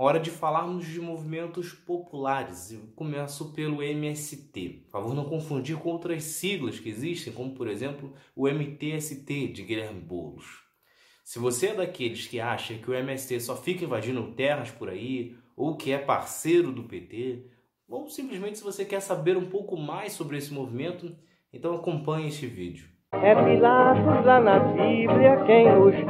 Hora de falarmos de movimentos populares. Eu começo pelo MST. Por favor, não confundir com outras siglas que existem, como por exemplo o MTST de Guilherme Boulos. Se você é daqueles que acha que o MST só fica invadindo terras por aí, ou que é parceiro do PT, ou simplesmente se você quer saber um pouco mais sobre esse movimento, então acompanhe este vídeo. É Pilatos lá na Bíblia quem diz,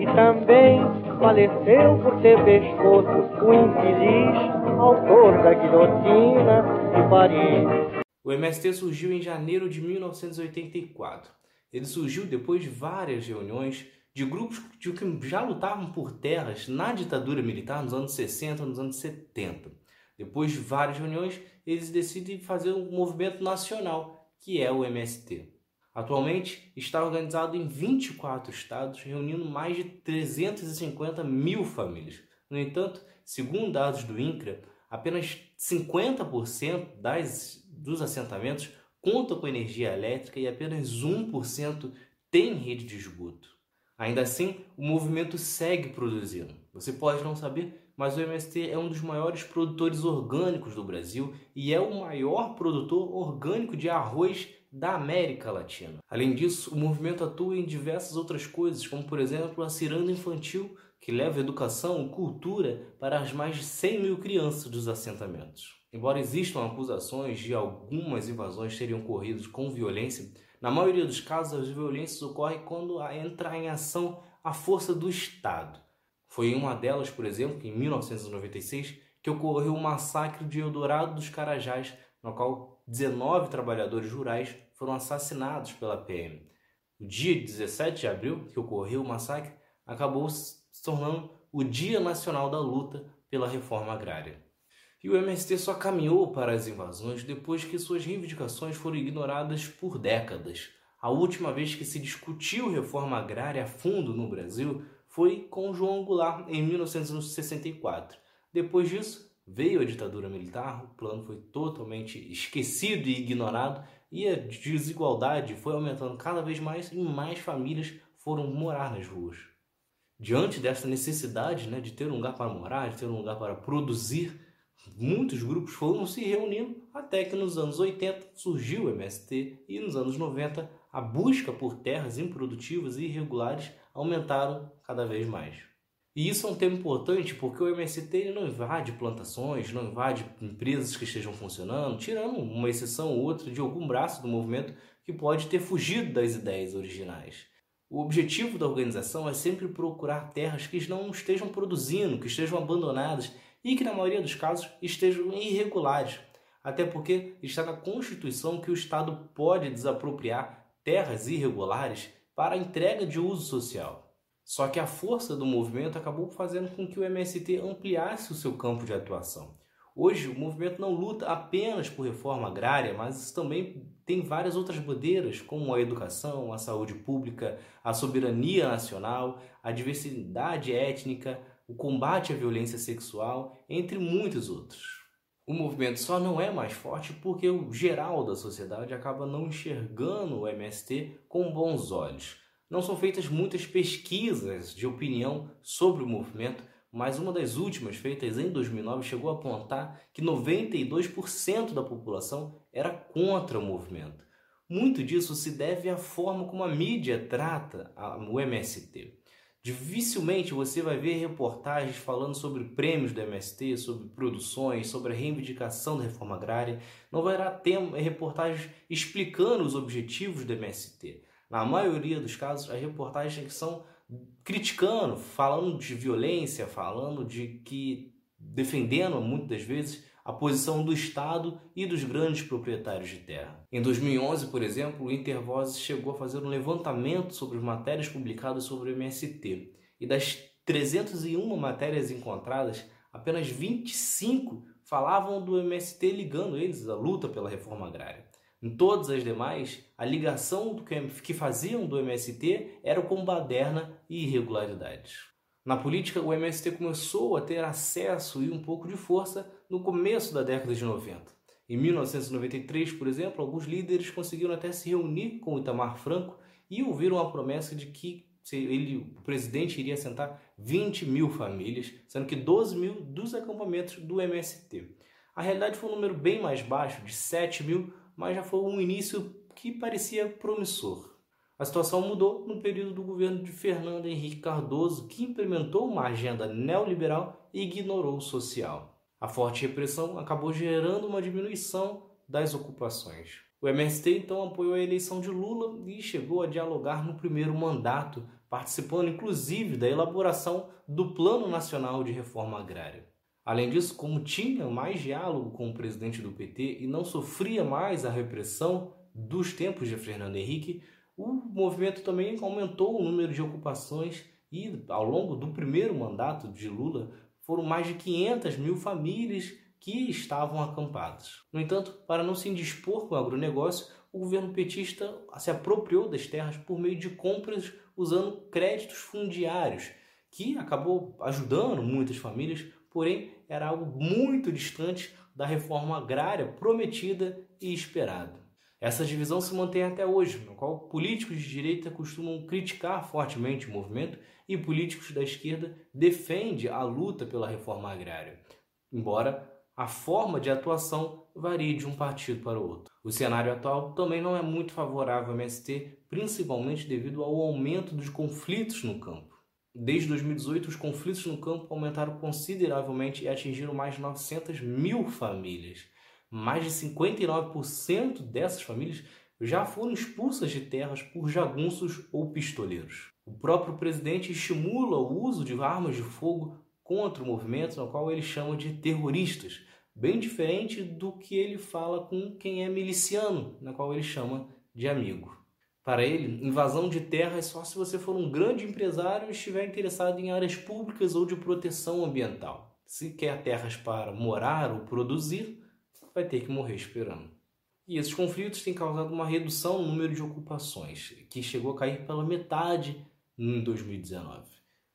e também faleceu por ter pescoço o infeliz autor da guilhotina de Paris. O MST surgiu em janeiro de 1984. Ele surgiu depois de várias reuniões de grupos que já lutavam por terras na ditadura militar nos anos 60, nos anos 70. Depois de várias reuniões, eles decidem fazer um movimento nacional, que é o MST. Atualmente está organizado em 24 estados, reunindo mais de 350 mil famílias. No entanto, segundo dados do INCRA, apenas 50% das, dos assentamentos contam com energia elétrica e apenas 1% tem rede de esgoto. Ainda assim, o movimento segue produzindo. Você pode não saber, mas o MST é um dos maiores produtores orgânicos do Brasil e é o maior produtor orgânico de arroz da América Latina. Além disso, o movimento atua em diversas outras coisas, como por exemplo a ciranda infantil, que leva educação e cultura para as mais de 100 mil crianças dos assentamentos. Embora existam acusações de algumas invasões terem ocorrido com violência, na maioria dos casos as violências ocorrem quando entra em ação a força do Estado. Foi em uma delas, por exemplo, em 1996, que ocorreu o massacre de Eldorado dos Carajás, no qual 19 trabalhadores rurais foram assassinados pela PM. O dia 17 de abril, que ocorreu o massacre, acabou se tornando o Dia Nacional da Luta pela Reforma Agrária. E o MST só caminhou para as invasões depois que suas reivindicações foram ignoradas por décadas. A última vez que se discutiu reforma agrária a fundo no Brasil foi com João Goulart em 1964. Depois disso, Veio a ditadura militar, o plano foi totalmente esquecido e ignorado e a desigualdade foi aumentando cada vez mais e mais famílias foram morar nas ruas. Diante dessa necessidade né, de ter um lugar para morar, de ter um lugar para produzir, muitos grupos foram se reunindo até que nos anos 80 surgiu o MST e nos anos 90 a busca por terras improdutivas e irregulares aumentaram cada vez mais. E isso é um tema importante porque o MST não invade plantações, não invade empresas que estejam funcionando, tirando uma exceção ou outra de algum braço do movimento que pode ter fugido das ideias originais. O objetivo da organização é sempre procurar terras que não estejam produzindo, que estejam abandonadas e que, na maioria dos casos, estejam irregulares. Até porque está na Constituição que o Estado pode desapropriar terras irregulares para a entrega de uso social. Só que a força do movimento acabou fazendo com que o MST ampliasse o seu campo de atuação. Hoje, o movimento não luta apenas por reforma agrária, mas também tem várias outras bandeiras, como a educação, a saúde pública, a soberania nacional, a diversidade étnica, o combate à violência sexual, entre muitos outros. O movimento só não é mais forte porque o geral da sociedade acaba não enxergando o MST com bons olhos. Não são feitas muitas pesquisas de opinião sobre o movimento, mas uma das últimas, feitas em 2009, chegou a apontar que 92% da população era contra o movimento. Muito disso se deve à forma como a mídia trata o MST. Dificilmente você vai ver reportagens falando sobre prêmios do MST, sobre produções, sobre a reivindicação da reforma agrária. Não vai ter reportagens explicando os objetivos do MST. Na maioria dos casos, as reportagens são criticando, falando de violência, falando de que defendendo muitas vezes a posição do Estado e dos grandes proprietários de terra. Em 2011, por exemplo, o Intervoz chegou a fazer um levantamento sobre as matérias publicadas sobre o MST. E das 301 matérias encontradas, apenas 25 falavam do MST ligando eles à luta pela reforma agrária. Em todas as demais, a ligação que faziam do MST era com baderna e irregularidades. Na política, o MST começou a ter acesso e um pouco de força no começo da década de 90. Em 1993, por exemplo, alguns líderes conseguiram até se reunir com Itamar Franco e ouviram a promessa de que ele, o presidente iria assentar 20 mil famílias, sendo que 12 mil dos acampamentos do MST. A realidade foi um número bem mais baixo, de 7 mil, mas já foi um início que parecia promissor. A situação mudou no período do governo de Fernando Henrique Cardoso, que implementou uma agenda neoliberal e ignorou o social. A forte repressão acabou gerando uma diminuição das ocupações. O MST então apoiou a eleição de Lula e chegou a dialogar no primeiro mandato, participando inclusive da elaboração do Plano Nacional de Reforma Agrária. Além disso, como tinha mais diálogo com o presidente do PT e não sofria mais a repressão dos tempos de Fernando Henrique, o movimento também aumentou o número de ocupações e, ao longo do primeiro mandato de Lula, foram mais de 500 mil famílias que estavam acampadas. No entanto, para não se indispor com o agronegócio, o governo petista se apropriou das terras por meio de compras usando créditos fundiários, que acabou ajudando muitas famílias, porém era algo muito distante da reforma agrária prometida e esperada. Essa divisão se mantém até hoje, no qual políticos de direita costumam criticar fortemente o movimento e políticos da esquerda defendem a luta pela reforma agrária, embora a forma de atuação varie de um partido para o outro. O cenário atual também não é muito favorável ao MST, principalmente devido ao aumento dos conflitos no campo. Desde 2018, os conflitos no campo aumentaram consideravelmente e atingiram mais de 900 mil famílias mais de 59% dessas famílias já foram expulsas de terras por jagunços ou pistoleiros. O próprio presidente estimula o uso de armas de fogo contra o movimento, no qual ele chama de terroristas, bem diferente do que ele fala com quem é miliciano, na qual ele chama de amigo. Para ele, invasão de terra é só se você for um grande empresário e estiver interessado em áreas públicas ou de proteção ambiental. Se quer terras para morar ou produzir, vai ter que morrer esperando. E esses conflitos têm causado uma redução no número de ocupações, que chegou a cair pela metade em 2019.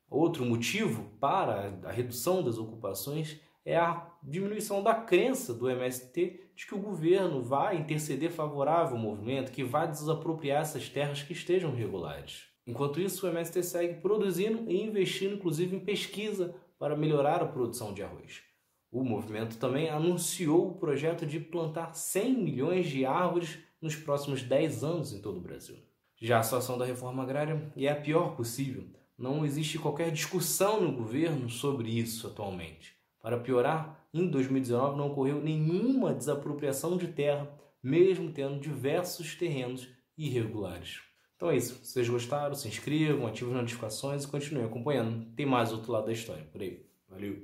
Outro motivo para a redução das ocupações é a diminuição da crença do MST de que o governo vai interceder favorável ao movimento, que vai desapropriar essas terras que estejam regulares. Enquanto isso, o MST segue produzindo e investindo, inclusive, em pesquisa para melhorar a produção de arroz. O movimento também anunciou o projeto de plantar 100 milhões de árvores nos próximos 10 anos em todo o Brasil. Já a situação da reforma agrária é a pior possível. Não existe qualquer discussão no governo sobre isso atualmente. Para piorar, em 2019 não ocorreu nenhuma desapropriação de terra, mesmo tendo diversos terrenos irregulares. Então é isso. Se vocês gostaram, se inscrevam, ativem as notificações e continuem acompanhando. Tem mais outro lado da história por aí. Valeu!